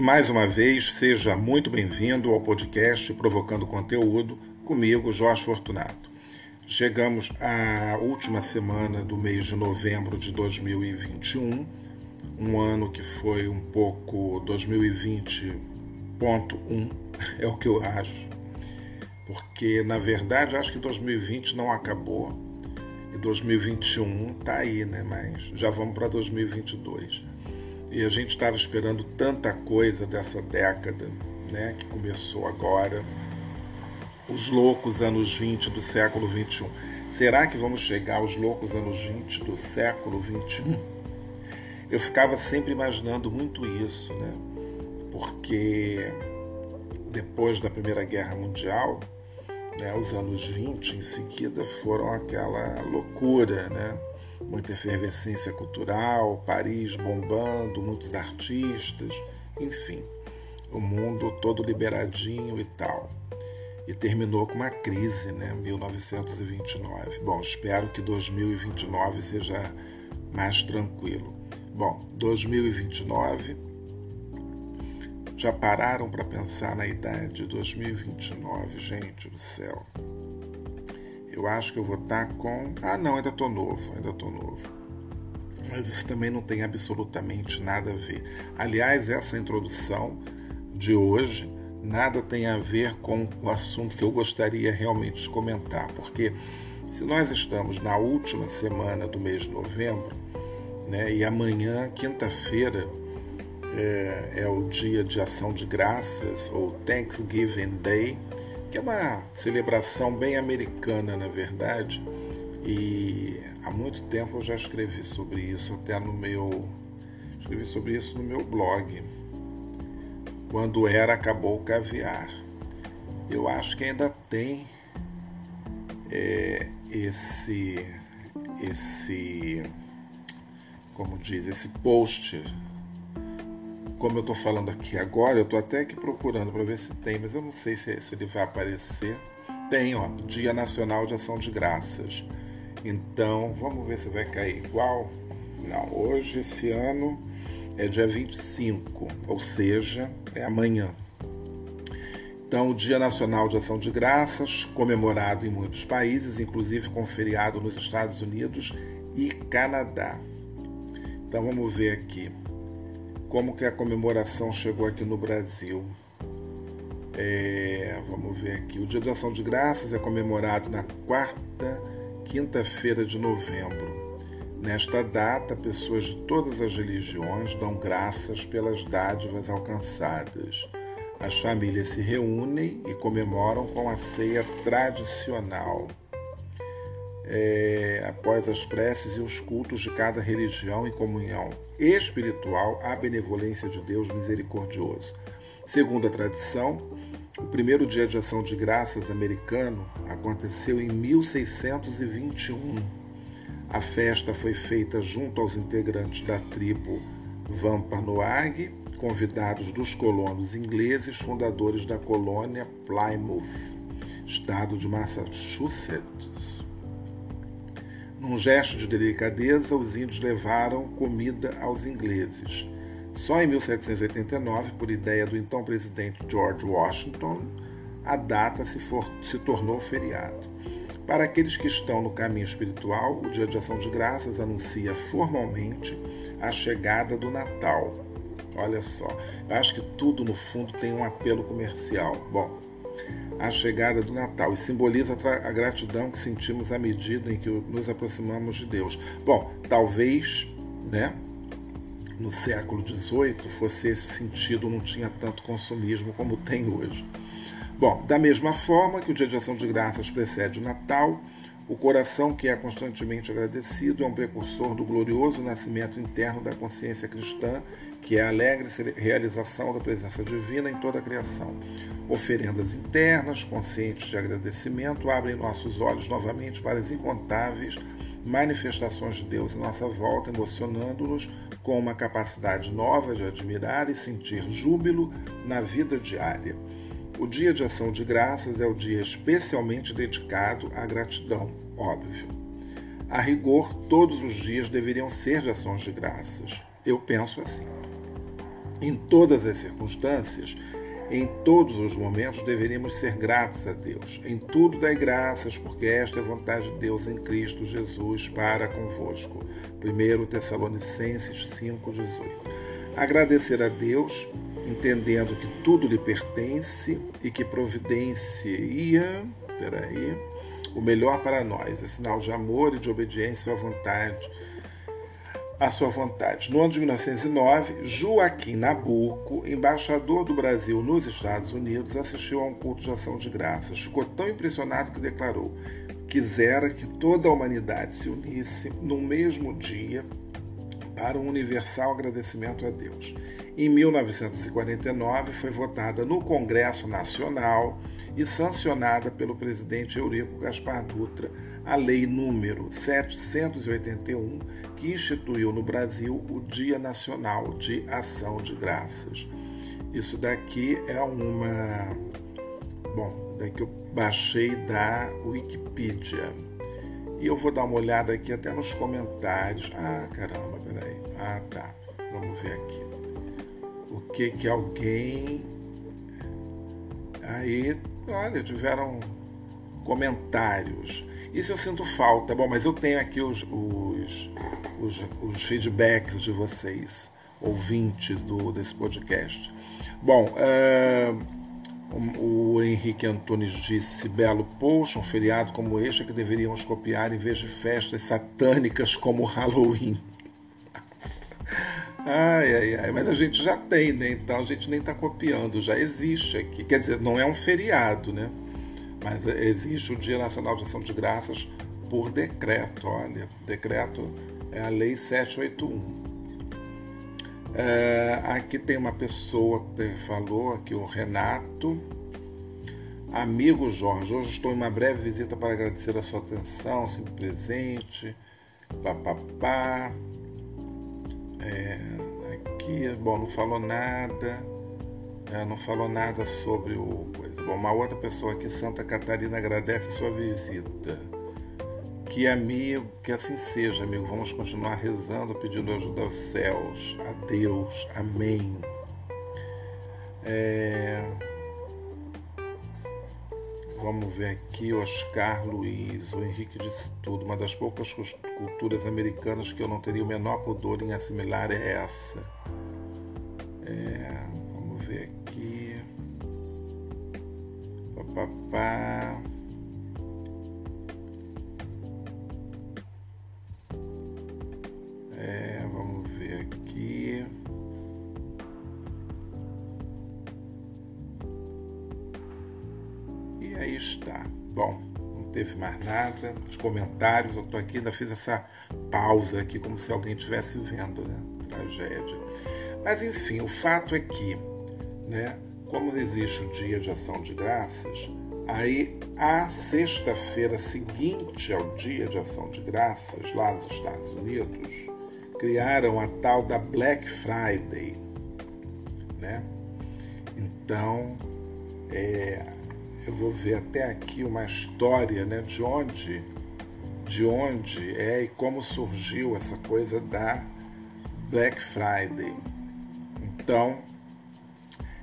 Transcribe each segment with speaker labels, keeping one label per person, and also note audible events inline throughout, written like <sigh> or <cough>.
Speaker 1: E mais uma vez, seja muito bem-vindo ao podcast Provocando Conteúdo, comigo, Jorge Fortunato. Chegamos à última semana do mês de novembro de 2021, um ano que foi um pouco 2020.1, <laughs> é o que eu acho, porque na verdade acho que 2020 não acabou e 2021 está aí, né? Mas já vamos para 2022 e a gente estava esperando tanta coisa dessa década, né, que começou agora. Os loucos anos 20 do século 21. Será que vamos chegar aos loucos anos 20 do século 21? Eu ficava sempre imaginando muito isso, né? Porque depois da Primeira Guerra Mundial, né, os anos 20 em seguida foram aquela loucura, né? Muita efervescência cultural, Paris bombando, muitos artistas, enfim, o mundo todo liberadinho e tal. E terminou com uma crise, né? 1929. Bom, espero que 2029 seja mais tranquilo. Bom, 2029. Já pararam para pensar na idade de 2029, gente do céu? Eu acho que eu vou estar tá com. Ah, não, ainda estou novo, ainda estou novo. Mas isso também não tem absolutamente nada a ver. Aliás, essa introdução de hoje nada tem a ver com o assunto que eu gostaria realmente de comentar, porque se nós estamos na última semana do mês de novembro, né, e amanhã, quinta-feira, é, é o dia de ação de graças, ou Thanksgiving Day, que é uma celebração bem americana, na verdade, e há muito tempo eu já escrevi sobre isso, até no meu. Escrevi sobre isso no meu blog. Quando era acabou o caviar. Eu acho que ainda tem é, esse. esse. como diz, esse post como eu estou falando aqui agora, eu estou até aqui procurando para ver se tem, mas eu não sei se, se ele vai aparecer. Tem, ó, Dia Nacional de Ação de Graças. Então, vamos ver se vai cair igual. Não, hoje, esse ano, é dia 25, ou seja, é amanhã. Então, o Dia Nacional de Ação de Graças, comemorado em muitos países, inclusive com feriado nos Estados Unidos e Canadá. Então, vamos ver aqui como que a comemoração chegou aqui no Brasil. É, vamos ver aqui. O Dia da Ação de Graças é comemorado na quarta quinta-feira de novembro. Nesta data, pessoas de todas as religiões dão graças pelas dádivas alcançadas. As famílias se reúnem e comemoram com a ceia tradicional é, após as preces e os cultos de cada religião em comunhão espiritual à benevolência de Deus misericordioso. Segundo a tradição, o primeiro dia de ação de graças americano aconteceu em 1621. A festa foi feita junto aos integrantes da tribo Wampanoag, convidados dos colonos ingleses, fundadores da colônia Plymouth, estado de Massachusetts. Num gesto de delicadeza, os índios levaram comida aos ingleses. Só em 1789, por ideia do então presidente George Washington, a data se, for, se tornou feriado. Para aqueles que estão no caminho espiritual, o Dia de Ação de Graças anuncia formalmente a chegada do Natal. Olha só, eu acho que tudo no fundo tem um apelo comercial. Bom, a chegada do Natal e simboliza a gratidão que sentimos à medida em que nos aproximamos de Deus. Bom, talvez, né, no século XVIII fosse esse sentido, não tinha tanto consumismo como tem hoje. Bom, da mesma forma que o Dia de Ação de Graças precede o Natal, O coração que é constantemente agradecido é um precursor do glorioso nascimento interno da consciência cristã, que é a alegre realização da presença divina em toda a criação. Oferendas internas, conscientes de agradecimento, abrem nossos olhos novamente para as incontáveis manifestações de Deus em nossa volta, emocionando-nos com uma capacidade nova de admirar e sentir júbilo na vida diária. O dia de ação de graças é o dia especialmente dedicado à gratidão, óbvio. A rigor, todos os dias deveriam ser de ações de graças. Eu penso assim. Em todas as circunstâncias, em todos os momentos deveríamos ser gratos a Deus. Em tudo dai graças, porque esta é a vontade de Deus em Cristo Jesus para convosco. 1 Tessalonicenses 5,18. Agradecer a Deus entendendo que tudo lhe pertence e que providencia, peraí, o melhor para nós, é sinal de amor e de obediência à vontade, à sua vontade. No ano de 1909, Joaquim Nabuco, embaixador do Brasil nos Estados Unidos, assistiu a um culto de ação de graças. Ficou tão impressionado que declarou: quisera que toda a humanidade se unisse no mesmo dia para um universal agradecimento a Deus. Em 1949, foi votada no Congresso Nacional e sancionada pelo presidente Eurico Gaspar Dutra a Lei número 781, que instituiu no Brasil o Dia Nacional de Ação de Graças. Isso daqui é uma. Bom, daqui eu baixei da Wikipedia. E eu vou dar uma olhada aqui até nos comentários. Ah, caramba, peraí. Ah, tá. Vamos ver aqui o que que alguém aí, olha, tiveram comentários. Isso eu sinto falta. Bom, mas eu tenho aqui os, os, os, os feedbacks de vocês, ouvintes do, desse podcast. Bom, uh, o Henrique Antunes disse: belo post, um feriado como este é que deveríamos copiar em vez de festas satânicas como Halloween. <laughs> Ai, ai, ai, mas a gente já tem, né? Então a gente nem está copiando, já existe aqui. Quer dizer, não é um feriado, né? Mas existe o Dia Nacional de Ação de Graças por decreto, olha. Decreto é a Lei 781. É, aqui tem uma pessoa que falou, aqui o Renato. Amigo Jorge, hoje estou em uma breve visita para agradecer a sua atenção, sempre presente. Papapá. É, aqui, bom, não falou nada, é, não falou nada sobre o uma outra pessoa aqui, Santa Catarina, agradece a sua visita. Que amigo, que assim seja, amigo. Vamos continuar rezando, pedindo ajuda aos céus, a Deus. Amém. É... Vamos ver aqui, Oscar Luiz, o Henrique disse tudo. Uma das poucas culturas americanas que eu não teria o menor pudor em assimilar é essa. É, Papapá. É, vamos ver aqui. aí está. Bom, não teve mais nada. Os comentários, eu estou aqui, ainda fiz essa pausa aqui, como se alguém estivesse vendo, né? Tragédia. Mas enfim, o fato é que, né, como existe o dia de ação de graças, aí a sexta-feira seguinte ao dia de ação de graças, lá nos Estados Unidos, criaram a tal da Black Friday, né? Então, é, eu vou ver até aqui uma história né, de onde de onde é e como surgiu essa coisa da Black Friday. Então,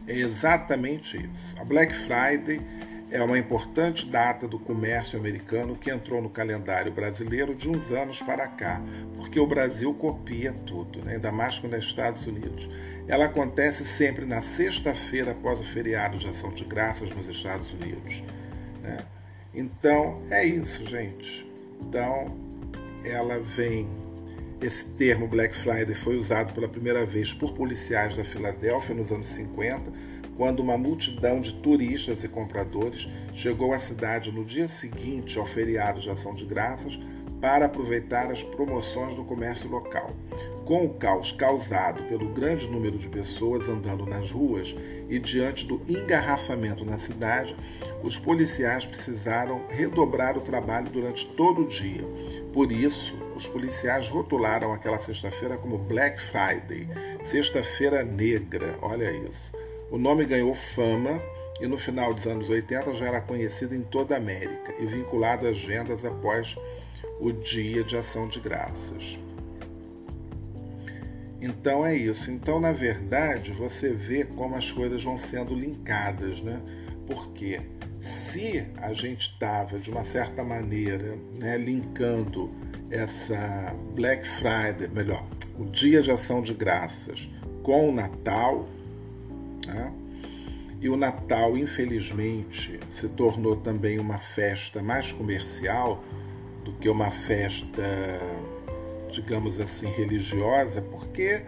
Speaker 1: é exatamente isso. A Black Friday é uma importante data do comércio americano que entrou no calendário brasileiro de uns anos para cá, porque o Brasil copia tudo, né? ainda mais quando é Estados Unidos. Ela acontece sempre na sexta-feira após o feriado de Ação de Graças nos Estados Unidos. Né? Então, é isso, gente. Então, ela vem. Esse termo Black Friday foi usado pela primeira vez por policiais da Filadélfia nos anos 50 quando uma multidão de turistas e compradores chegou à cidade no dia seguinte ao feriado de Ação de Graças para aproveitar as promoções do comércio local. Com o caos causado pelo grande número de pessoas andando nas ruas e diante do engarrafamento na cidade, os policiais precisaram redobrar o trabalho durante todo o dia. Por isso, os policiais rotularam aquela sexta-feira como Black Friday, Sexta-feira Negra. Olha isso. O nome ganhou fama e no final dos anos 80 já era conhecido em toda a América e vinculado às agendas após o Dia de Ação de Graças. Então é isso. Então, na verdade, você vê como as coisas vão sendo linkadas, né? Porque se a gente estava, de uma certa maneira, né, linkando essa Black Friday, melhor, o Dia de Ação de Graças com o Natal, né? e o Natal, infelizmente, se tornou também uma festa mais comercial do que uma festa digamos assim, religiosa, porque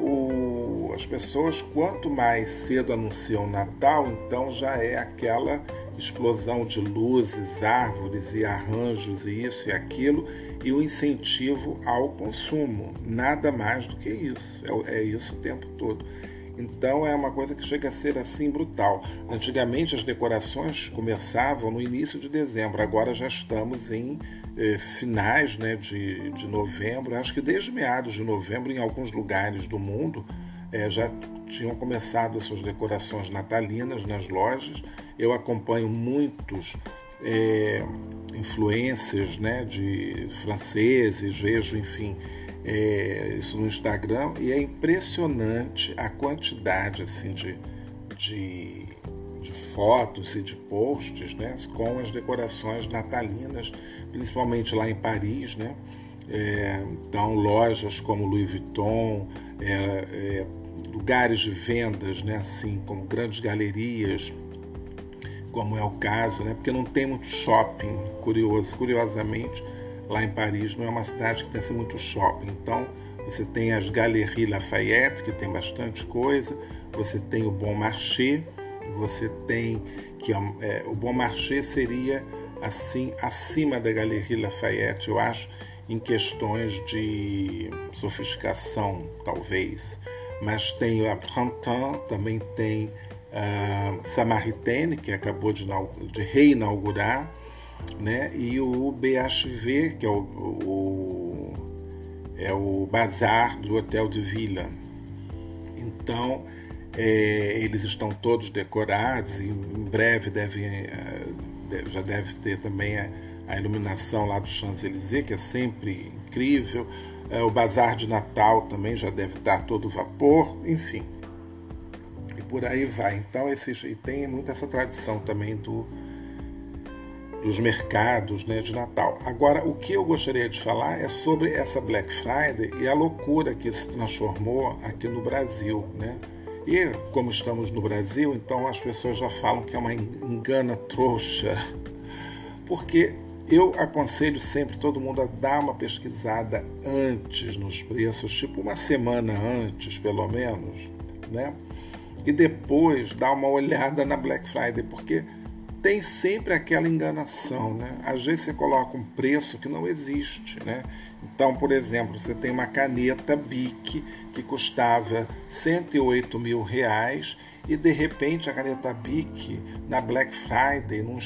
Speaker 1: o, as pessoas, quanto mais cedo anunciam Natal, então já é aquela explosão de luzes, árvores e arranjos e isso e aquilo, e o incentivo ao consumo. Nada mais do que isso. É, é isso o tempo todo. Então é uma coisa que chega a ser assim brutal. Antigamente as decorações começavam no início de dezembro, agora já estamos em eh, finais né, de, de novembro. Acho que desde meados de novembro, em alguns lugares do mundo, eh, já tinham começado as suas decorações natalinas nas lojas. Eu acompanho muitos é, influencers né, de franceses, vejo, enfim, é, isso no Instagram e é impressionante a quantidade assim de, de, de, fotos e de posts né, com as decorações natalinas, principalmente lá em Paris, né? É, então lojas como Louis Vuitton, é, é, lugares de vendas, né, assim como grandes galerias, como é o caso, né, porque não tem muito shopping, curioso, curiosamente Lá em Paris não é uma cidade que tem assim, muito shopping. Então, você tem as Galeries Lafayette, que tem bastante coisa. Você tem o Bon Marché. Você tem que é, é o Bon Marché seria assim acima da Galerie Lafayette, eu acho, em questões de sofisticação, talvez. Mas tem a Printemps, também tem a uh, Samaritaine, que acabou de, de reinaugurar né? e o BHV, que é o, o, é o bazar do Hotel de Vila. Então, é, eles estão todos decorados e em breve devem, é, já deve ter também a, a iluminação lá do Champs-Élysées, que é sempre incrível. É, o bazar de Natal também já deve estar todo vapor, enfim. E por aí vai. Então, esses, e tem muita essa tradição também do, dos mercados né, de Natal. Agora, o que eu gostaria de falar é sobre essa Black Friday e a loucura que se transformou aqui no Brasil. Né? E como estamos no Brasil, então as pessoas já falam que é uma engana trouxa, porque eu aconselho sempre todo mundo a dar uma pesquisada antes nos preços, tipo uma semana antes, pelo menos, né? E depois dar uma olhada na Black Friday, porque tem sempre aquela enganação, né? Às vezes você coloca um preço que não existe, né? Então, por exemplo, você tem uma caneta Bic que custava 108 mil reais e de repente a caneta Bic na Black Friday, num,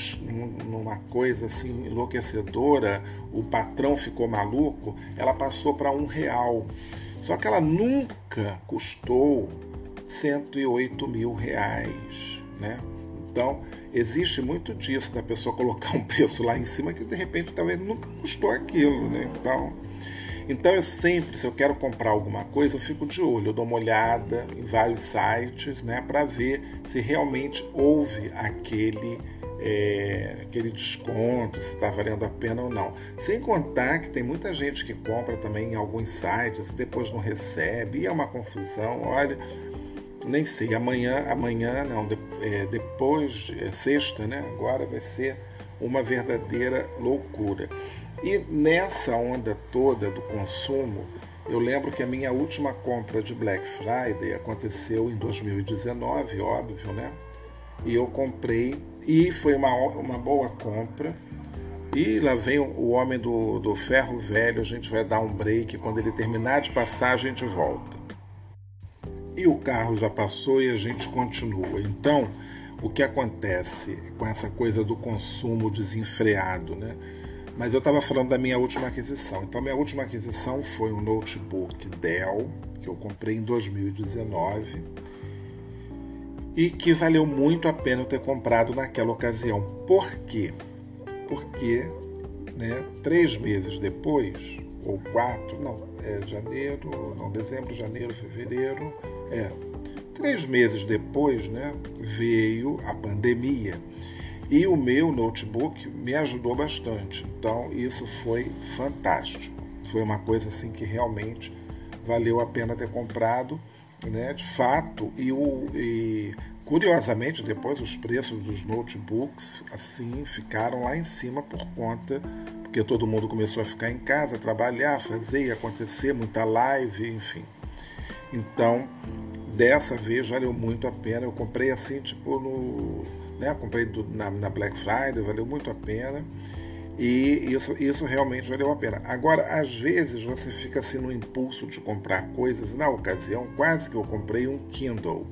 Speaker 1: numa coisa assim enlouquecedora, o patrão ficou maluco, ela passou para um real. Só que ela nunca custou 108 mil reais, né? Então, existe muito disso, da pessoa colocar um preço lá em cima que de repente talvez nunca custou aquilo, né? Então, então eu sempre, se eu quero comprar alguma coisa, eu fico de olho, eu dou uma olhada em vários sites, né, para ver se realmente houve aquele é, aquele desconto, se está valendo a pena ou não. Sem contar que tem muita gente que compra também em alguns sites e depois não recebe, e é uma confusão. Olha, nem sei, amanhã, amanhã não, de, é, depois, é sexta, né? Agora vai ser uma verdadeira loucura. E nessa onda toda do consumo, Eu lembro que a minha última compra de Black Friday aconteceu em 2019, óbvio, né? E eu comprei e foi uma, uma boa compra. E lá vem o homem do, do ferro velho, a gente vai dar um break. Quando ele terminar de passar, a gente volta. E o carro já passou e a gente continua. Então, o que acontece com essa coisa do consumo desenfreado, né? Mas eu estava falando da minha última aquisição. Então, minha última aquisição foi um notebook Dell, que eu comprei em 2019 e que valeu muito a pena eu ter comprado naquela ocasião. Por quê? Porque né, três meses depois, ou quatro, não, é janeiro, não, dezembro, janeiro, fevereiro, é, três meses depois, né, veio a pandemia. E o meu notebook me ajudou bastante. Então isso foi fantástico. Foi uma coisa assim que realmente valeu a pena ter comprado, né? De fato, e, o, e curiosamente depois os preços dos notebooks assim ficaram lá em cima por conta porque todo mundo começou a ficar em casa, trabalhar, fazer, acontecer, muita live, enfim. Então, dessa vez valeu muito a pena. Eu comprei assim, tipo, no né? Comprei do, na, na, Black Friday, valeu muito a pena. E isso, isso realmente valeu a pena. Agora, às vezes você fica assim no impulso de comprar coisas. Na ocasião, quase que eu comprei um Kindle.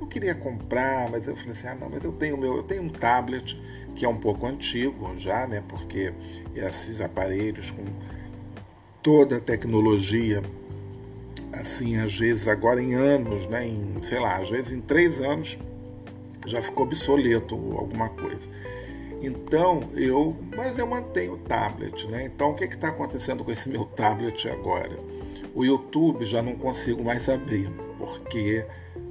Speaker 1: Eu queria comprar, mas eu falei assim: ah, não, mas eu tenho meu, eu tenho um tablet que é um pouco antigo já, né? Porque esses aparelhos com toda a tecnologia assim, às vezes agora em anos, né, em, sei lá, às vezes em três anos já ficou obsoleto alguma coisa. Então eu, mas eu mantenho o tablet, né? Então o que está acontecendo com esse meu tablet agora? O YouTube já não consigo mais abrir, porque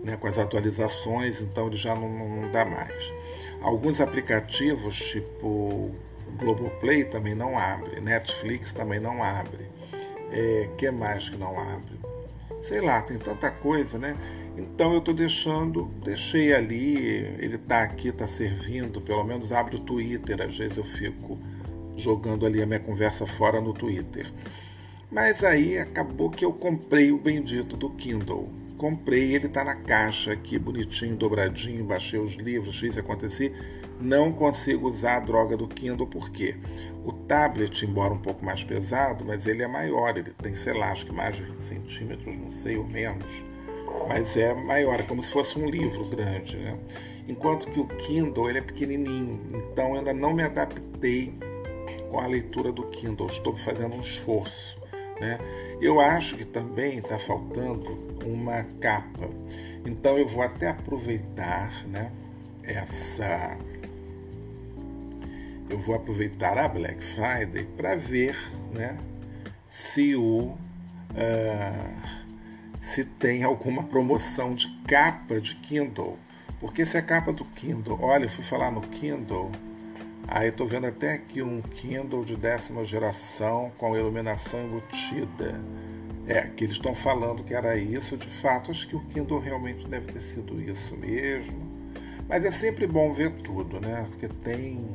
Speaker 1: né, com as atualizações, então ele já não, não dá mais. Alguns aplicativos, tipo Globoplay, também não abre, Netflix também não abre. É, que mais que não abre? Sei lá, tem tanta coisa, né? Então eu estou deixando, deixei ali, ele está aqui, está servindo, pelo menos abre o Twitter, às vezes eu fico jogando ali a minha conversa fora no Twitter. Mas aí acabou que eu comprei o bendito do Kindle. Comprei, ele está na caixa aqui, bonitinho, dobradinho, baixei os livros, fiz acontecer. Não consigo usar a droga do Kindle, porque o tablet, embora um pouco mais pesado, mas ele é maior, ele tem, sei lá, acho que mais de 20 centímetros, não sei, ou menos mas é maior, é como se fosse um livro grande, né? Enquanto que o Kindle ele é pequenininho, então eu ainda não me adaptei com a leitura do Kindle, estou fazendo um esforço, né? Eu acho que também está faltando uma capa, então eu vou até aproveitar, né? Essa eu vou aproveitar a Black Friday para ver, né? Se o uh, se tem alguma promoção de capa de Kindle. Porque se a capa do Kindle, olha, eu fui falar no Kindle, aí estou vendo até aqui um Kindle de décima geração com iluminação embutida. É, que eles estão falando que era isso, de fato, acho que o Kindle realmente deve ter sido isso mesmo. Mas é sempre bom ver tudo, né? Porque tem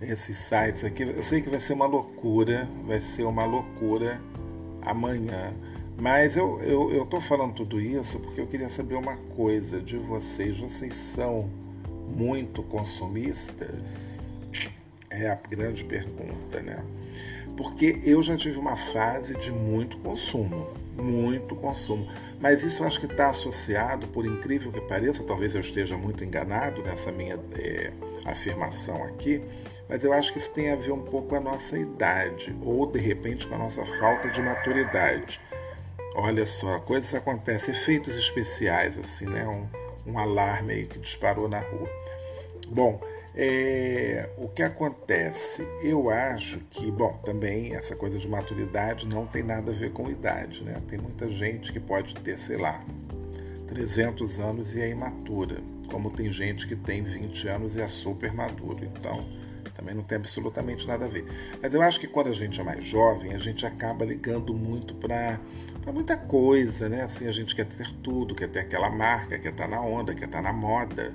Speaker 1: esses sites aqui. Eu sei que vai ser uma loucura, vai ser uma loucura amanhã. Mas eu eu, eu falando tudo isso porque eu queria saber uma coisa de vocês. Vocês são muito consumistas? É a grande pergunta, né? Porque eu já tive uma fase de muito consumo, muito consumo. Mas isso eu acho que está associado, por incrível que pareça, talvez eu esteja muito enganado nessa minha é, afirmação aqui, mas eu acho que isso tem a ver um pouco com a nossa idade, ou de repente com a nossa falta de maturidade. Olha só, coisas acontecem, efeitos especiais, assim, né? Um, um alarme aí que disparou na rua. Bom, é, o que acontece? Eu acho que, bom, também essa coisa de maturidade não tem nada a ver com idade, né? Tem muita gente que pode ter, sei lá, 300 anos e é imatura, como tem gente que tem 20 anos e é super maduro. Então, também não tem absolutamente nada a ver. Mas eu acho que quando a gente é mais jovem, a gente acaba ligando muito para muita coisa, né? Assim, a gente quer ter tudo, quer ter aquela marca, quer estar tá na onda, quer estar tá na moda,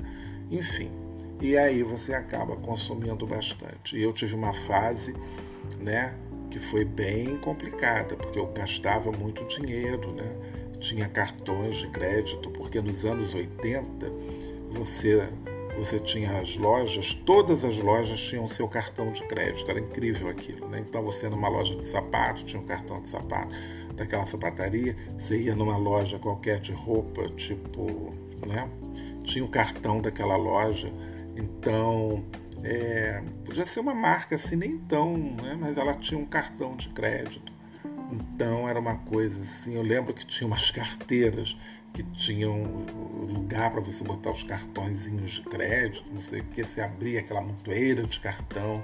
Speaker 1: enfim. E aí você acaba consumindo bastante. E eu tive uma fase, né? que foi bem complicada, porque eu gastava muito dinheiro, né? Tinha cartões de crédito, porque nos anos 80 você você tinha as lojas, todas as lojas tinham seu cartão de crédito, era incrível aquilo, né? Então você numa loja de sapato tinha um cartão de sapato daquela sapataria, você ia numa loja qualquer de roupa, tipo, né? Tinha o cartão daquela loja, então é, podia ser uma marca assim, nem tão, né? mas ela tinha um cartão de crédito. Então era uma coisa assim. Eu lembro que tinha umas <laughs> carteiras que tinham lugar para você botar os cartõezinhos de crédito, não sei o que, se abria aquela montoeira de cartão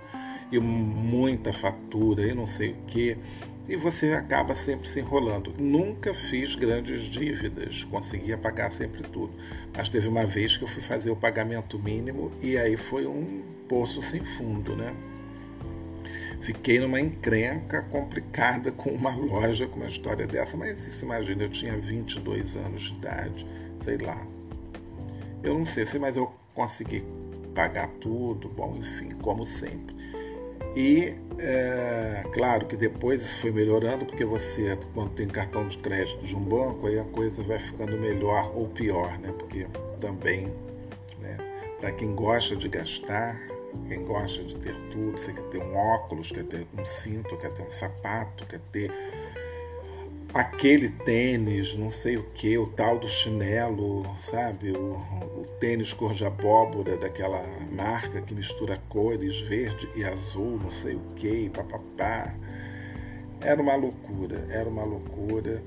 Speaker 1: e muita fatura e não sei o que e você acaba sempre se enrolando. Nunca fiz grandes dívidas, conseguia pagar sempre tudo. Mas teve uma vez que eu fui fazer o pagamento mínimo e aí foi um poço sem fundo, né? Fiquei numa encrenca complicada com uma loja com uma história dessa, mas se imagina, eu tinha 22 anos de idade, sei lá. Eu não sei, mas eu consegui pagar tudo, bom, enfim, como sempre. E é, claro que depois isso foi melhorando, porque você, quando tem cartão de crédito de um banco, aí a coisa vai ficando melhor ou pior, né? Porque também, né, para quem gosta de gastar, quem gosta de ter tudo, você quer ter um óculos, quer ter um cinto, quer ter um sapato, quer ter aquele tênis, não sei o que, o tal do chinelo, sabe? O, o, tênis cor de abóbora daquela marca que mistura cores verde e azul, não sei o que, papapá. Era uma loucura, era uma loucura.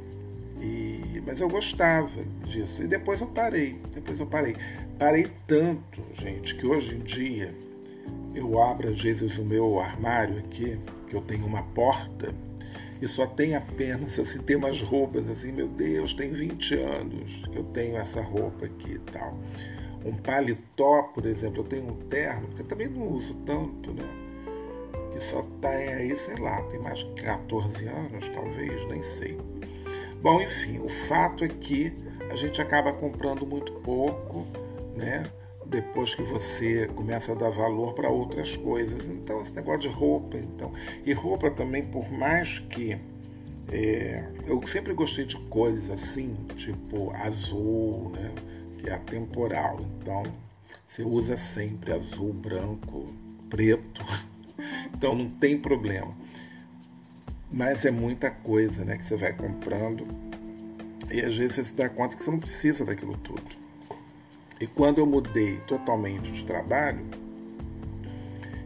Speaker 1: E, mas eu gostava disso. E depois eu parei, depois eu parei. Parei tanto, gente, que hoje em dia eu abro às vezes o meu armário aqui, que eu tenho uma porta e só tem apenas, assim, tem umas roupas assim, meu Deus, tem 20 anos que eu tenho essa roupa aqui e tal. Um paletó, por exemplo, eu tenho um terno, que eu também não uso tanto, né? Que só tá aí, sei lá, tem mais de 14 anos, talvez, nem sei. Bom, enfim, o fato é que a gente acaba comprando muito pouco, né? Depois que você começa a dar valor para outras coisas. Então, esse negócio de roupa, então. E roupa também, por mais que. É, eu sempre gostei de cores assim, tipo azul, né? Que é atemporal. Então, você usa sempre azul, branco, preto. <laughs> Então, não tem problema. Mas é muita coisa, né? Que você vai comprando. E às vezes você se dá conta que você não precisa daquilo tudo. E quando eu mudei totalmente de trabalho,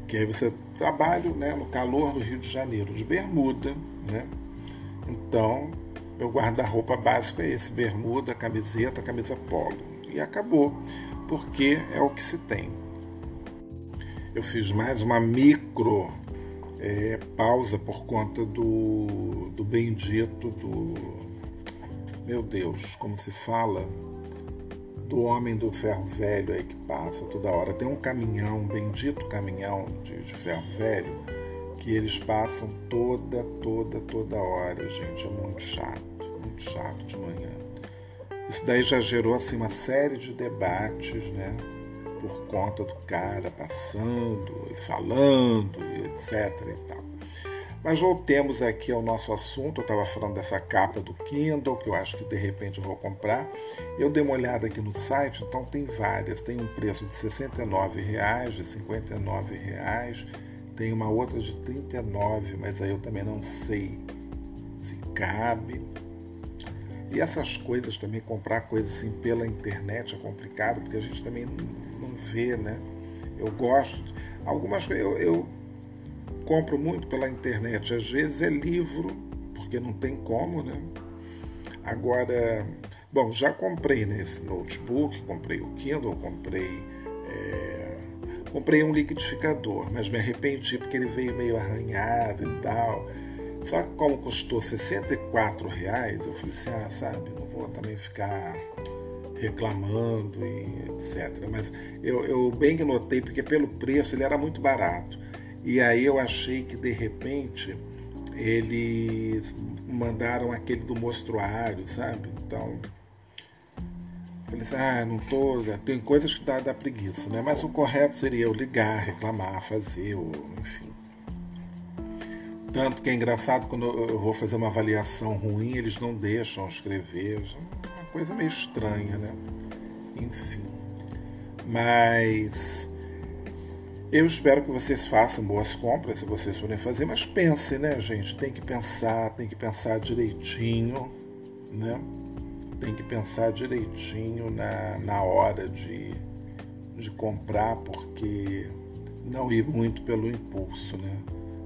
Speaker 1: que aí você trabalha né, no calor do Rio de Janeiro, de bermuda, né? Então, meu guarda-roupa básico é esse: bermuda, camiseta, camisa polo. E acabou, porque é o que se tem. Eu fiz mais uma micro é, pausa por conta do, do bendito do. Meu Deus, como se fala? Do homem do ferro velho aí que passa toda hora. Tem um caminhão, um bendito caminhão de, de ferro velho, que eles passam toda, toda, toda hora, gente. É muito chato, muito chato de manhã. Isso daí já gerou assim, uma série de debates, né? Por conta do cara passando e falando, e etc. e tal. Mas voltemos aqui ao nosso assunto. Eu estava falando dessa capa do Kindle, que eu acho que de repente eu vou comprar. Eu dei uma olhada aqui no site, então tem várias. Tem um preço de R$ 69,00, de R$ reais. Tem uma outra de R$ 39,00, mas aí eu também não sei se cabe. E essas coisas também, comprar coisas assim pela internet é complicado, porque a gente também não vê, né? Eu gosto. Algumas coisas. Eu, eu compro muito pela internet. Às vezes é livro, porque não tem como, né? Agora, bom, já comprei nesse notebook, comprei o Kindle, comprei. É, comprei um liquidificador, mas me arrependi porque ele veio meio arranhado e tal. Só que como custou 64 reais, eu falei assim, ah, sabe, não vou também ficar reclamando e etc. Mas eu, eu bem que notei, porque pelo preço ele era muito barato. E aí eu achei que de repente eles mandaram aquele do mostruário, sabe? Então, falei assim, ah, não tô. Tem coisas que dá, dá preguiça, né? Mas o correto seria eu ligar, reclamar, fazer, ou, enfim. Tanto que é engraçado quando eu vou fazer uma avaliação ruim, eles não deixam escrever. Uma coisa meio estranha, né? Enfim. Mas eu espero que vocês façam boas compras, se vocês forem fazer, mas pensem, né, gente? Tem que pensar, tem que pensar direitinho, né? Tem que pensar direitinho na, na hora de, de comprar, porque não ir muito pelo impulso, né?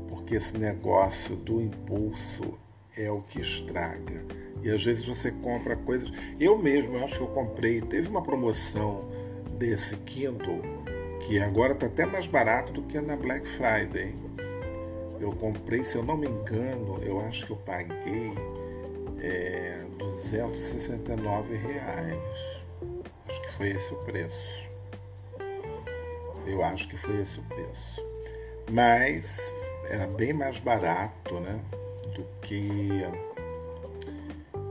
Speaker 1: Porque esse negócio do impulso é o que estraga. E às vezes você compra coisas. Eu mesmo, acho que eu comprei, teve uma promoção desse Kindle que agora está até mais barato do que na Black Friday. Eu comprei, se eu não me engano, eu acho que eu paguei é, 269 reais. Acho que foi esse o preço. Eu acho que foi esse o preço. Mas era bem mais barato, né? Do que.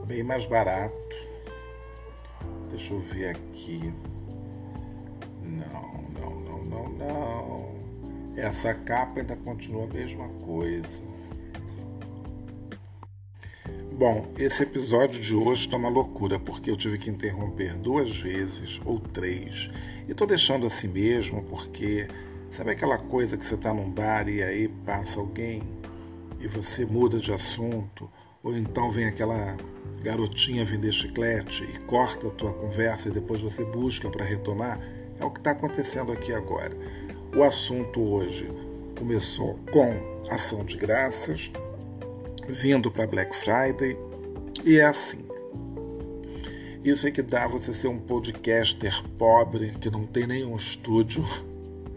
Speaker 1: Bem mais barato. Deixa eu ver aqui. Não, não, não. Essa capa ainda continua a mesma coisa. Bom, esse episódio de hoje está uma loucura, porque eu tive que interromper duas vezes ou três. E estou deixando assim mesmo, porque sabe aquela coisa que você está num bar e aí passa alguém e você muda de assunto, ou então vem aquela garotinha vender chiclete e corta a tua conversa e depois você busca para retomar? É o que está acontecendo aqui agora. O assunto hoje começou com ação de graças, vindo para Black Friday, e é assim. Isso é que dá você ser um podcaster pobre, que não tem nenhum estúdio,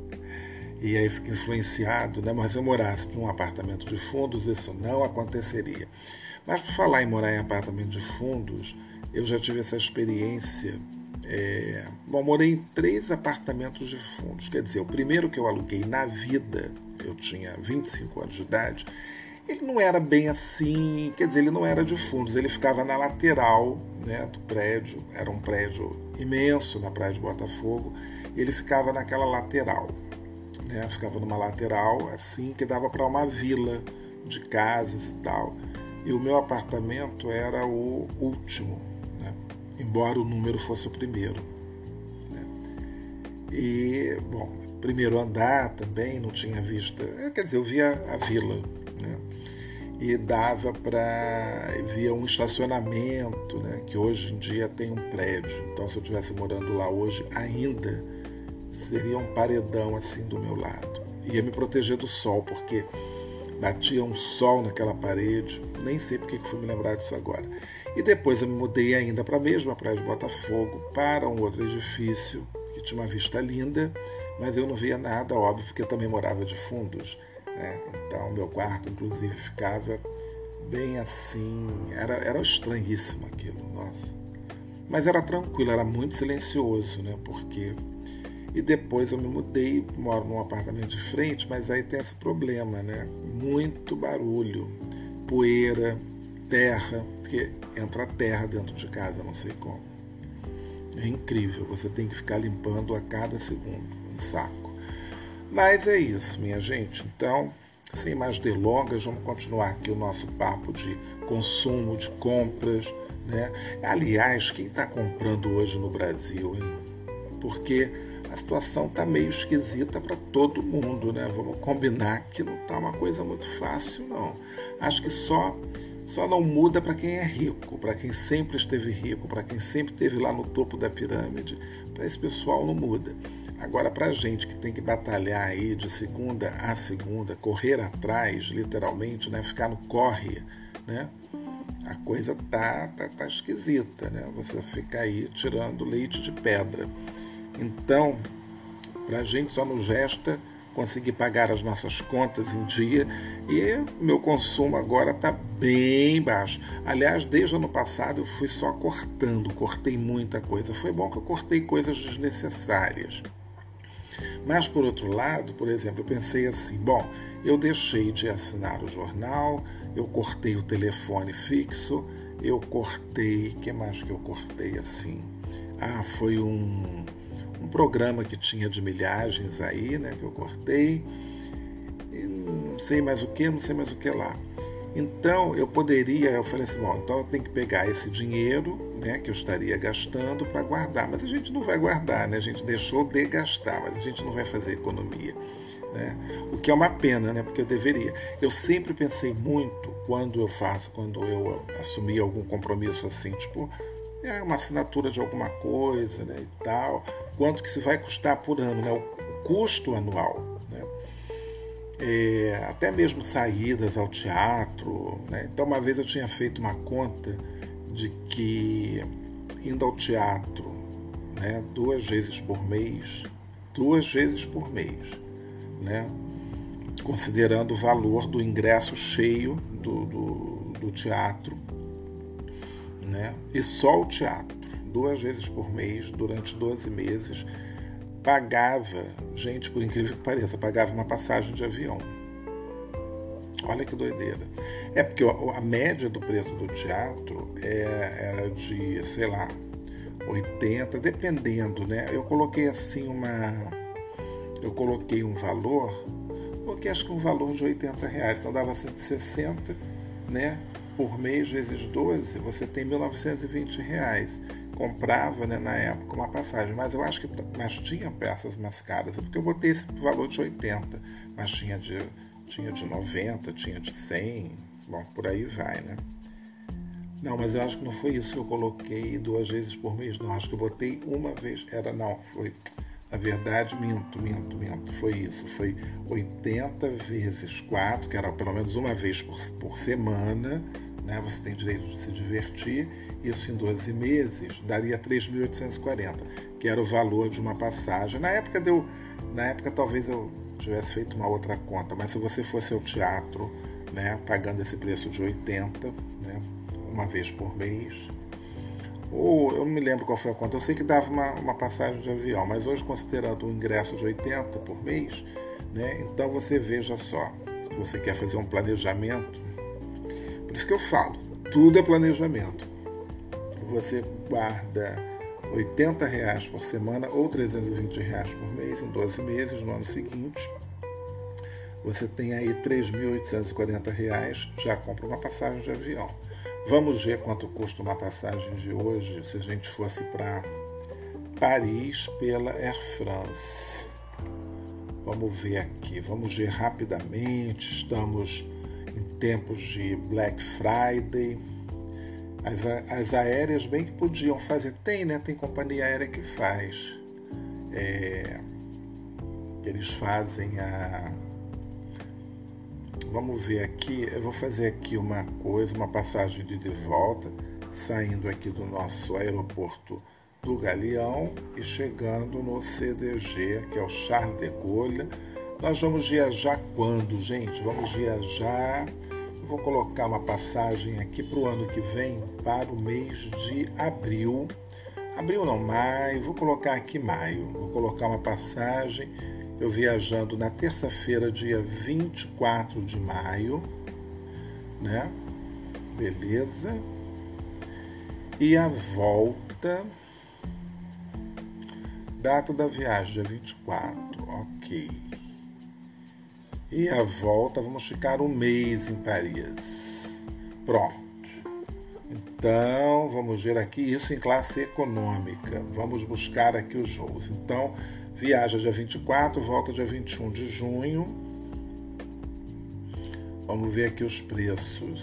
Speaker 1: <laughs> e aí fica influenciado, né? Mas se eu morasse num apartamento de fundos, isso não aconteceria. Mas por falar em morar em apartamento de fundos, eu já tive essa experiência é, bom, morei em três apartamentos de fundos. Quer dizer, o primeiro que eu aluguei na vida, eu tinha 25 anos de idade, ele não era bem assim, quer dizer, ele não era de fundos, ele ficava na lateral né, do prédio, era um prédio imenso na praia de Botafogo, ele ficava naquela lateral, né, ficava numa lateral assim que dava para uma vila de casas e tal. E o meu apartamento era o último, embora o número fosse o primeiro. Né? E, bom, primeiro andar também não tinha vista, é, quer dizer, eu via a vila, né? e dava para via um estacionamento, né? que hoje em dia tem um prédio. Então, se eu estivesse morando lá hoje, ainda seria um paredão assim do meu lado. Ia me proteger do sol, porque batia um sol naquela parede. Nem sei porque que fui me lembrar disso agora. E depois eu me mudei ainda para a mesma praia de Botafogo, para um outro edifício que tinha uma vista linda, mas eu não via nada, óbvio, porque eu também morava de fundos. Né? Então, meu quarto, inclusive, ficava bem assim. Era, era estranhíssimo aquilo, nossa. Mas era tranquilo, era muito silencioso, né? Porque. E depois eu me mudei, moro num apartamento de frente, mas aí tem esse problema, né? Muito barulho, poeira, terra, porque entra terra dentro de casa, não sei como. É incrível, você tem que ficar limpando a cada segundo, um saco. Mas é isso, minha gente. Então, sem mais delongas, vamos continuar aqui o nosso papo de consumo, de compras. Né? Aliás, quem está comprando hoje no Brasil, hein? Porque a situação está meio esquisita para todo mundo, né? Vamos combinar que não está uma coisa muito fácil, não. Acho que só só não muda para quem é rico, para quem sempre esteve rico, para quem sempre esteve lá no topo da pirâmide. Para esse pessoal não muda. Agora, para a gente que tem que batalhar aí de segunda a segunda, correr atrás, literalmente, né? ficar no corre, né? a coisa tá, tá, tá esquisita. Né? Você fica aí tirando leite de pedra. Então, para a gente só nos resta conseguir pagar as nossas contas em dia e meu consumo agora está bem baixo. Aliás, desde ano passado eu fui só cortando, cortei muita coisa. Foi bom que eu cortei coisas desnecessárias. Mas por outro lado, por exemplo, eu pensei assim: bom, eu deixei de assinar o jornal, eu cortei o telefone fixo, eu cortei. que mais que eu cortei assim? Ah, foi um um programa que tinha de milhagens aí, né, que eu cortei. Não sei mais o que, não sei mais o que lá. Então eu poderia, eu falei assim, bom, então eu tenho que pegar esse dinheiro né, que eu estaria gastando para guardar. Mas a gente não vai guardar, né? A gente deixou de gastar, mas a gente não vai fazer economia. Né? O que é uma pena, né? Porque eu deveria. Eu sempre pensei muito quando eu faço, quando eu assumi algum compromisso assim, tipo, é uma assinatura de alguma coisa, né, e tal, quanto que se vai custar por ano, né? O custo anual, né? É, até mesmo saídas ao teatro, né? Então uma vez eu tinha feito uma conta de que indo ao teatro, né, duas vezes por mês, duas vezes por mês, né? considerando o valor do ingresso cheio do, do, do teatro, né? e só o teatro, duas vezes por mês, durante 12 meses, pagava, gente, por incrível que pareça, pagava uma passagem de avião. Olha que doideira. É porque a média do preço do teatro é, era de, sei lá, 80, dependendo, né? Eu coloquei assim uma eu coloquei um valor, coloquei acho que um valor de 80 reais, então dava 160, né? Por mês vezes 12, você tem 1.920 reais. Comprava, né, na época, uma passagem, mas eu acho que mas tinha peças mais caras, é porque eu botei esse valor de 80, mas tinha de, tinha de 90, tinha de 100, bom, por aí vai, né? Não, mas eu acho que não foi isso que eu coloquei duas vezes por mês, não. Acho que eu botei uma vez. Era, não, foi na verdade, minto, minto, minto. Foi isso. Foi 80 vezes 4, que era pelo menos uma vez por, por semana. Né? Você tem direito de se divertir. Isso em 12 meses daria 3.840, que era o valor de uma passagem. Na época deu. Na época talvez eu tivesse feito uma outra conta, mas se você fosse ao teatro, né, pagando esse preço de 80, né, uma vez por mês, ou eu não me lembro qual foi a conta, eu sei que dava uma, uma passagem de avião, mas hoje considerando um ingresso de 80 por mês, né, então você veja só, se você quer fazer um planejamento, isso que eu falo, tudo é planejamento. Você guarda 80 reais por semana ou 320 reais por mês em 12 meses no ano seguinte. Você tem aí 3.840 reais, já compra uma passagem de avião. Vamos ver quanto custa uma passagem de hoje se a gente fosse para Paris pela Air France. Vamos ver aqui, vamos ver rapidamente. Estamos tempos de Black Friday. As, as aéreas bem que podiam fazer, tem, né? Tem companhia aérea que faz. É, eles fazem a Vamos ver aqui, eu vou fazer aqui uma coisa, uma passagem de, de volta, saindo aqui do nosso aeroporto do Galeão e chegando no CDG, que é o Charles de Gaulle. Nós vamos viajar quando, gente? Vamos viajar. Eu vou colocar uma passagem aqui para o ano que vem, para o mês de abril. Abril não, maio. Vou colocar aqui maio. Vou colocar uma passagem eu viajando na terça-feira, dia 24 de maio, né? Beleza. E a volta. Data da viagem, dia 24, ok. E a volta, vamos ficar um mês em Paris. Pronto. Então, vamos ver aqui isso em classe econômica. Vamos buscar aqui os voos. Então, Viaja dia 24, volta dia 21 de junho. Vamos ver aqui os preços.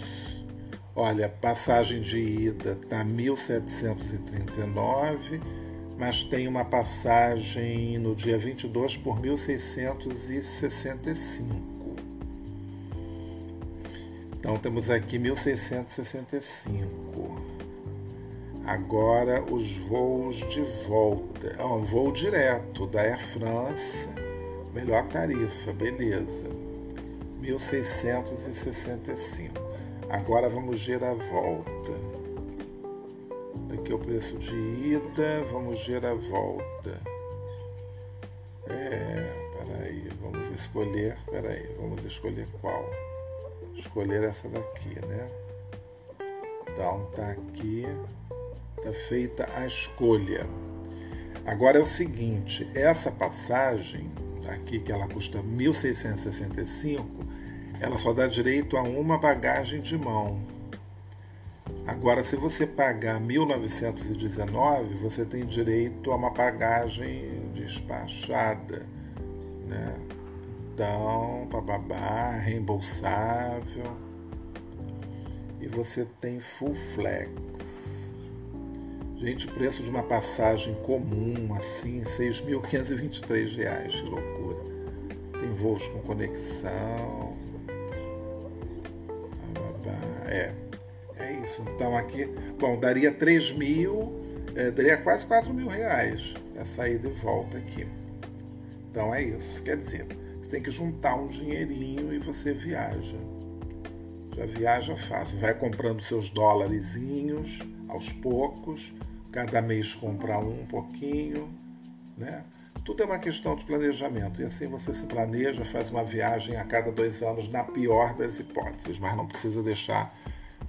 Speaker 1: Olha, passagem de ida tá 1.739, mas tem uma passagem no dia 22 por 1.665. Então temos aqui 1.665. Agora os voos de volta. É um voo direto da Air France, melhor tarifa, beleza. 1665. Agora vamos ver a volta. É o preço de ida, vamos ver a volta. É, peraí, vamos escolher, peraí, vamos escolher qual? Escolher essa daqui, né? Então tá aqui Está feita a escolha. Agora é o seguinte, essa passagem aqui que ela custa 1.665, ela só dá direito a uma bagagem de mão. Agora, se você pagar 1919, você tem direito a uma bagagem despachada, né? Então, bababá, reembolsável. E você tem full flex. Gente, o preço de uma passagem comum, assim, R$ 6.523, que loucura. Tem voos com conexão. É, é isso. Então aqui, bom, daria 3 mil, é, daria quase 4 mil reais essa ida e volta aqui. Então é isso. Quer dizer, você tem que juntar um dinheirinho e você viaja. Já viaja fácil. Vai comprando seus dólarezinhos aos poucos cada mês comprar um pouquinho, né? Tudo é uma questão de planejamento. E assim você se planeja, faz uma viagem a cada dois anos, na pior das hipóteses, mas não precisa deixar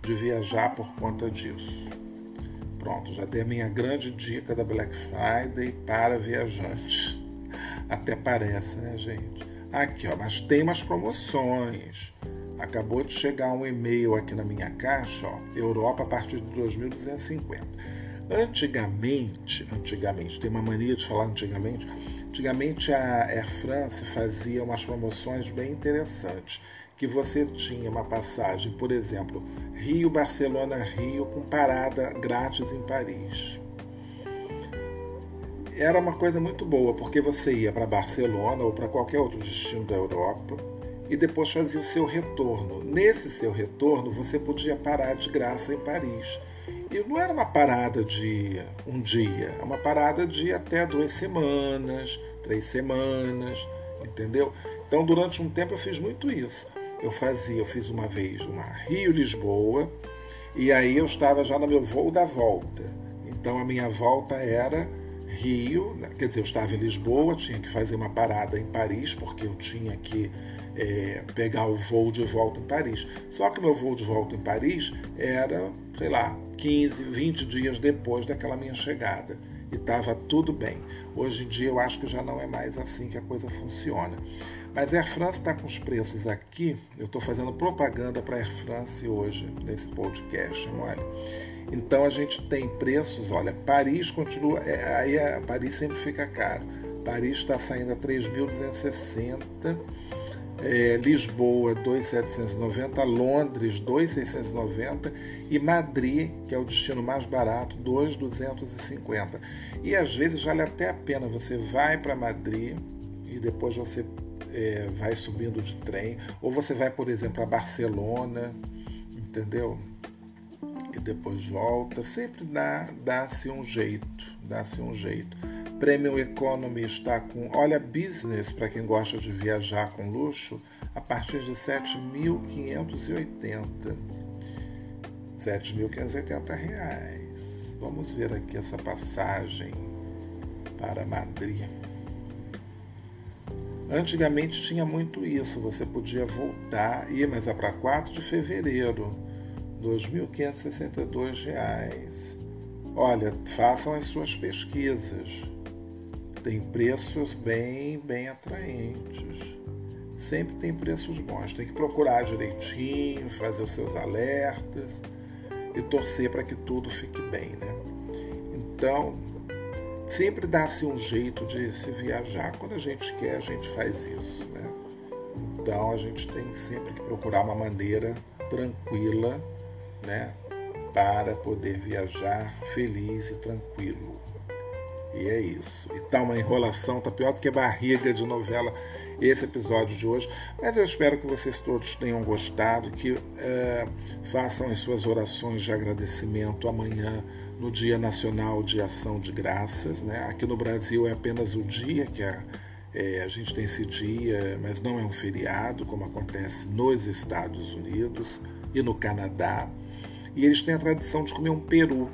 Speaker 1: de viajar por conta disso. Pronto, já dei a minha grande dica da Black Friday para viajantes. <laughs> Até parece, né, gente? Aqui, ó, mas tem umas promoções. Acabou de chegar um e-mail aqui na minha caixa, ó, Europa a partir de 2250. Antigamente, antigamente, tem uma mania de falar antigamente, antigamente a Air France fazia umas promoções bem interessantes, que você tinha uma passagem, por exemplo, Rio, Barcelona, Rio, com parada grátis em Paris. Era uma coisa muito boa, porque você ia para Barcelona ou para qualquer outro destino da Europa e depois fazia o seu retorno. Nesse seu retorno, você podia parar de graça em Paris. E não era uma parada de um dia, é uma parada de até duas semanas, três semanas, entendeu? Então, durante um tempo eu fiz muito isso. Eu fazia, eu fiz uma vez uma Rio-Lisboa, e aí eu estava já no meu voo da volta. Então, a minha volta era Rio, né? quer dizer, eu estava em Lisboa, tinha que fazer uma parada em Paris, porque eu tinha que é, pegar o voo de volta em Paris. Só que meu voo de volta em Paris era, sei lá, 15, 20 dias depois daquela minha chegada. E estava tudo bem. Hoje em dia eu acho que já não é mais assim que a coisa funciona. Mas Air France está com os preços aqui. Eu estou fazendo propaganda para Air France hoje, nesse podcast. Então a gente tem preços, olha, Paris continua, é, aí a, Paris sempre fica caro. Paris está saindo a 3.260 é, Lisboa 2.790, Londres 2.690 e Madrid, que é o destino mais barato, 2.250. E às vezes vale até a pena, você vai para Madrid e depois você é, vai subindo de trem, ou você vai, por exemplo, a Barcelona, entendeu? E depois volta, sempre dá, dá-se um jeito, dá-se um jeito. Premium Economy está com, olha, business para quem gosta de viajar com luxo, a partir de 7.580. 7.580 reais. Vamos ver aqui essa passagem para Madrid. Antigamente tinha muito isso, você podia voltar, ir, mas é para 4 de fevereiro, R$ 2.562. Olha, façam as suas pesquisas tem preços bem, bem atraentes. Sempre tem preços bons. Tem que procurar direitinho, fazer os seus alertas e torcer para que tudo fique bem, né? Então, sempre dá-se um jeito de se viajar. Quando a gente quer, a gente faz isso, né? Então, a gente tem sempre que procurar uma maneira tranquila, né? Para poder viajar feliz e tranquilo. E é isso. E tá uma enrolação, tá pior do que barriga de novela esse episódio de hoje. Mas eu espero que vocês todos tenham gostado, que é, façam as suas orações de agradecimento amanhã, no Dia Nacional de Ação de Graças. Né? Aqui no Brasil é apenas o dia que a, é, a gente tem esse dia, mas não é um feriado, como acontece nos Estados Unidos e no Canadá. E eles têm a tradição de comer um peru.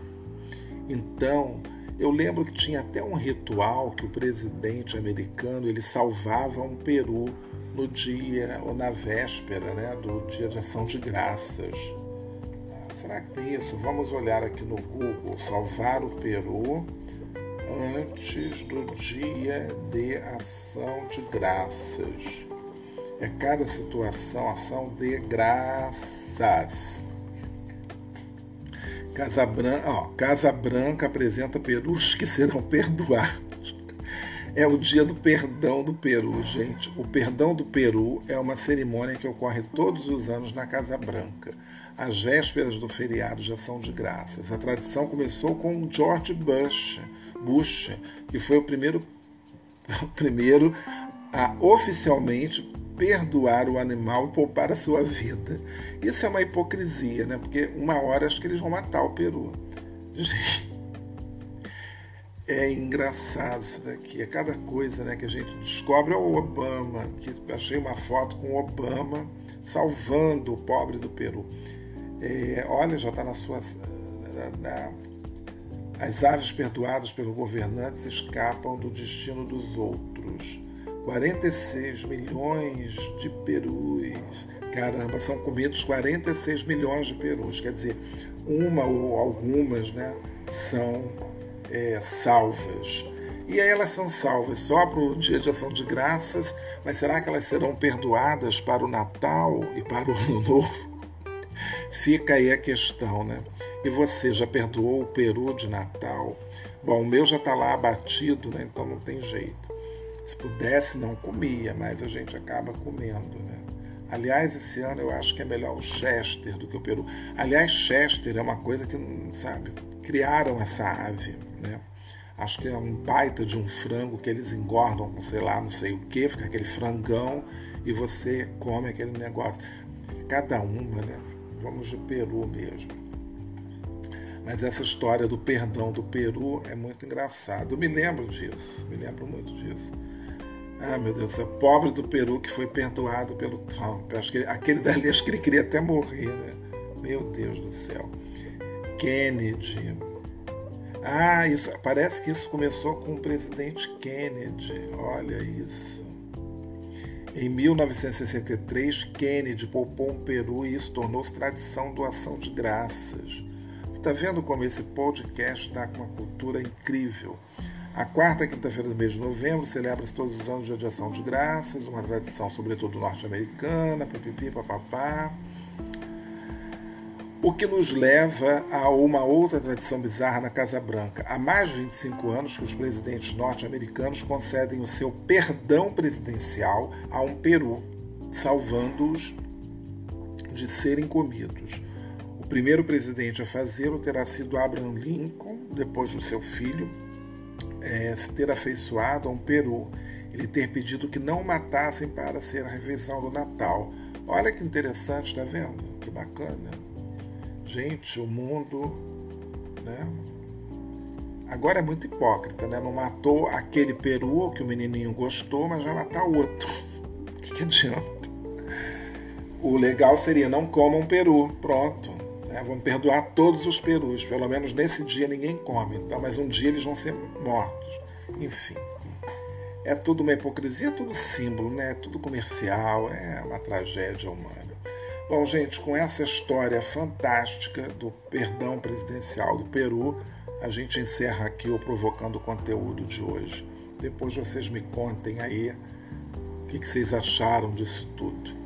Speaker 1: Então, eu lembro que tinha até um ritual que o presidente americano ele salvava um peru no dia ou na véspera né, do dia de ação de graças. Será que tem isso? Vamos olhar aqui no Google, salvar o peru antes do dia de ação de graças. É cada situação ação de graças. Casa Branca, ó, Casa Branca apresenta perus que serão <laughs> perdoados. É o dia do perdão do Peru, gente. O perdão do Peru é uma cerimônia que ocorre todos os anos na Casa Branca. As vésperas do feriado já são de graças. A tradição começou com George Bush, Bush que foi o primeiro, <laughs> o primeiro a oficialmente perdoar o animal e poupar a sua vida. Isso é uma hipocrisia, né? Porque uma hora acho que eles vão matar o peru. <laughs> É engraçado isso daqui. É cada coisa né, que a gente descobre. É o Obama, que achei uma foto com o Obama salvando o pobre do Peru. É, olha, já está na sua. Na, as aves perdoadas pelos governantes escapam do destino dos outros. 46 milhões de perus. Caramba, são comidos 46 milhões de perus. Quer dizer, uma ou algumas né, são é, salvas. E aí elas são salvas só para o dia de ação de graças, mas será que elas serão perdoadas para o Natal e para o Ano <laughs> Novo? Fica aí a questão, né? E você já perdoou o peru de Natal? Bom, o meu já está lá abatido, né? Então não tem jeito. Se pudesse, não comia, mas a gente acaba comendo, né? Aliás, esse ano eu acho que é melhor o Chester do que o peru. Aliás, Chester é uma coisa que, sabe, criaram essa ave, né? Acho que é um baita de um frango que eles engordam com sei lá, não sei o que, fica aquele frangão e você come aquele negócio. Cada uma, né? Vamos de peru mesmo. Mas essa história do perdão do Peru é muito engraçada. Eu me lembro disso, me lembro muito disso. Ah, meu Deus, é pobre do Peru que foi perdoado pelo Trump. Acho que ele, aquele <laughs> dali, acho que ele queria até morrer, né? Meu Deus do céu. Kennedy. Ah, isso, parece que isso começou com o presidente Kennedy. Olha isso. Em 1963, Kennedy poupou um peru e isso tornou-se tradição do Ação de Graças. Está vendo como esse podcast está com uma cultura incrível? A quarta quinta-feira do mês de novembro celebra-se todos os anos de Ação de Graças, uma tradição sobretudo norte-americana, pipipi, papapá. O que nos leva a uma outra tradição bizarra na Casa Branca. Há mais de 25 anos que os presidentes norte-americanos concedem o seu perdão presidencial a um peru, salvando-os de serem comidos. O primeiro presidente a fazê-lo terá sido Abraham Lincoln, depois do seu filho, é, se ter afeiçoado a um peru, ele ter pedido que não o matassem para ser a refeição do Natal. Olha que interessante, tá vendo? Que bacana. Gente, o mundo, né? Agora é muito hipócrita, né? Não matou aquele peru que o menininho gostou, mas vai matar outro. O <laughs> que, que adianta? O legal seria não comam peru, pronto. Né? Vamos perdoar todos os perus. Pelo menos nesse dia ninguém come. Então, mas um dia eles vão ser mortos. Enfim. É tudo uma hipocrisia, é tudo símbolo, né? É tudo comercial, é uma tragédia humana. Bom, gente, com essa história fantástica do perdão presidencial do Peru, a gente encerra aqui o Provocando Conteúdo de hoje. Depois vocês me contem aí o que vocês acharam disso tudo.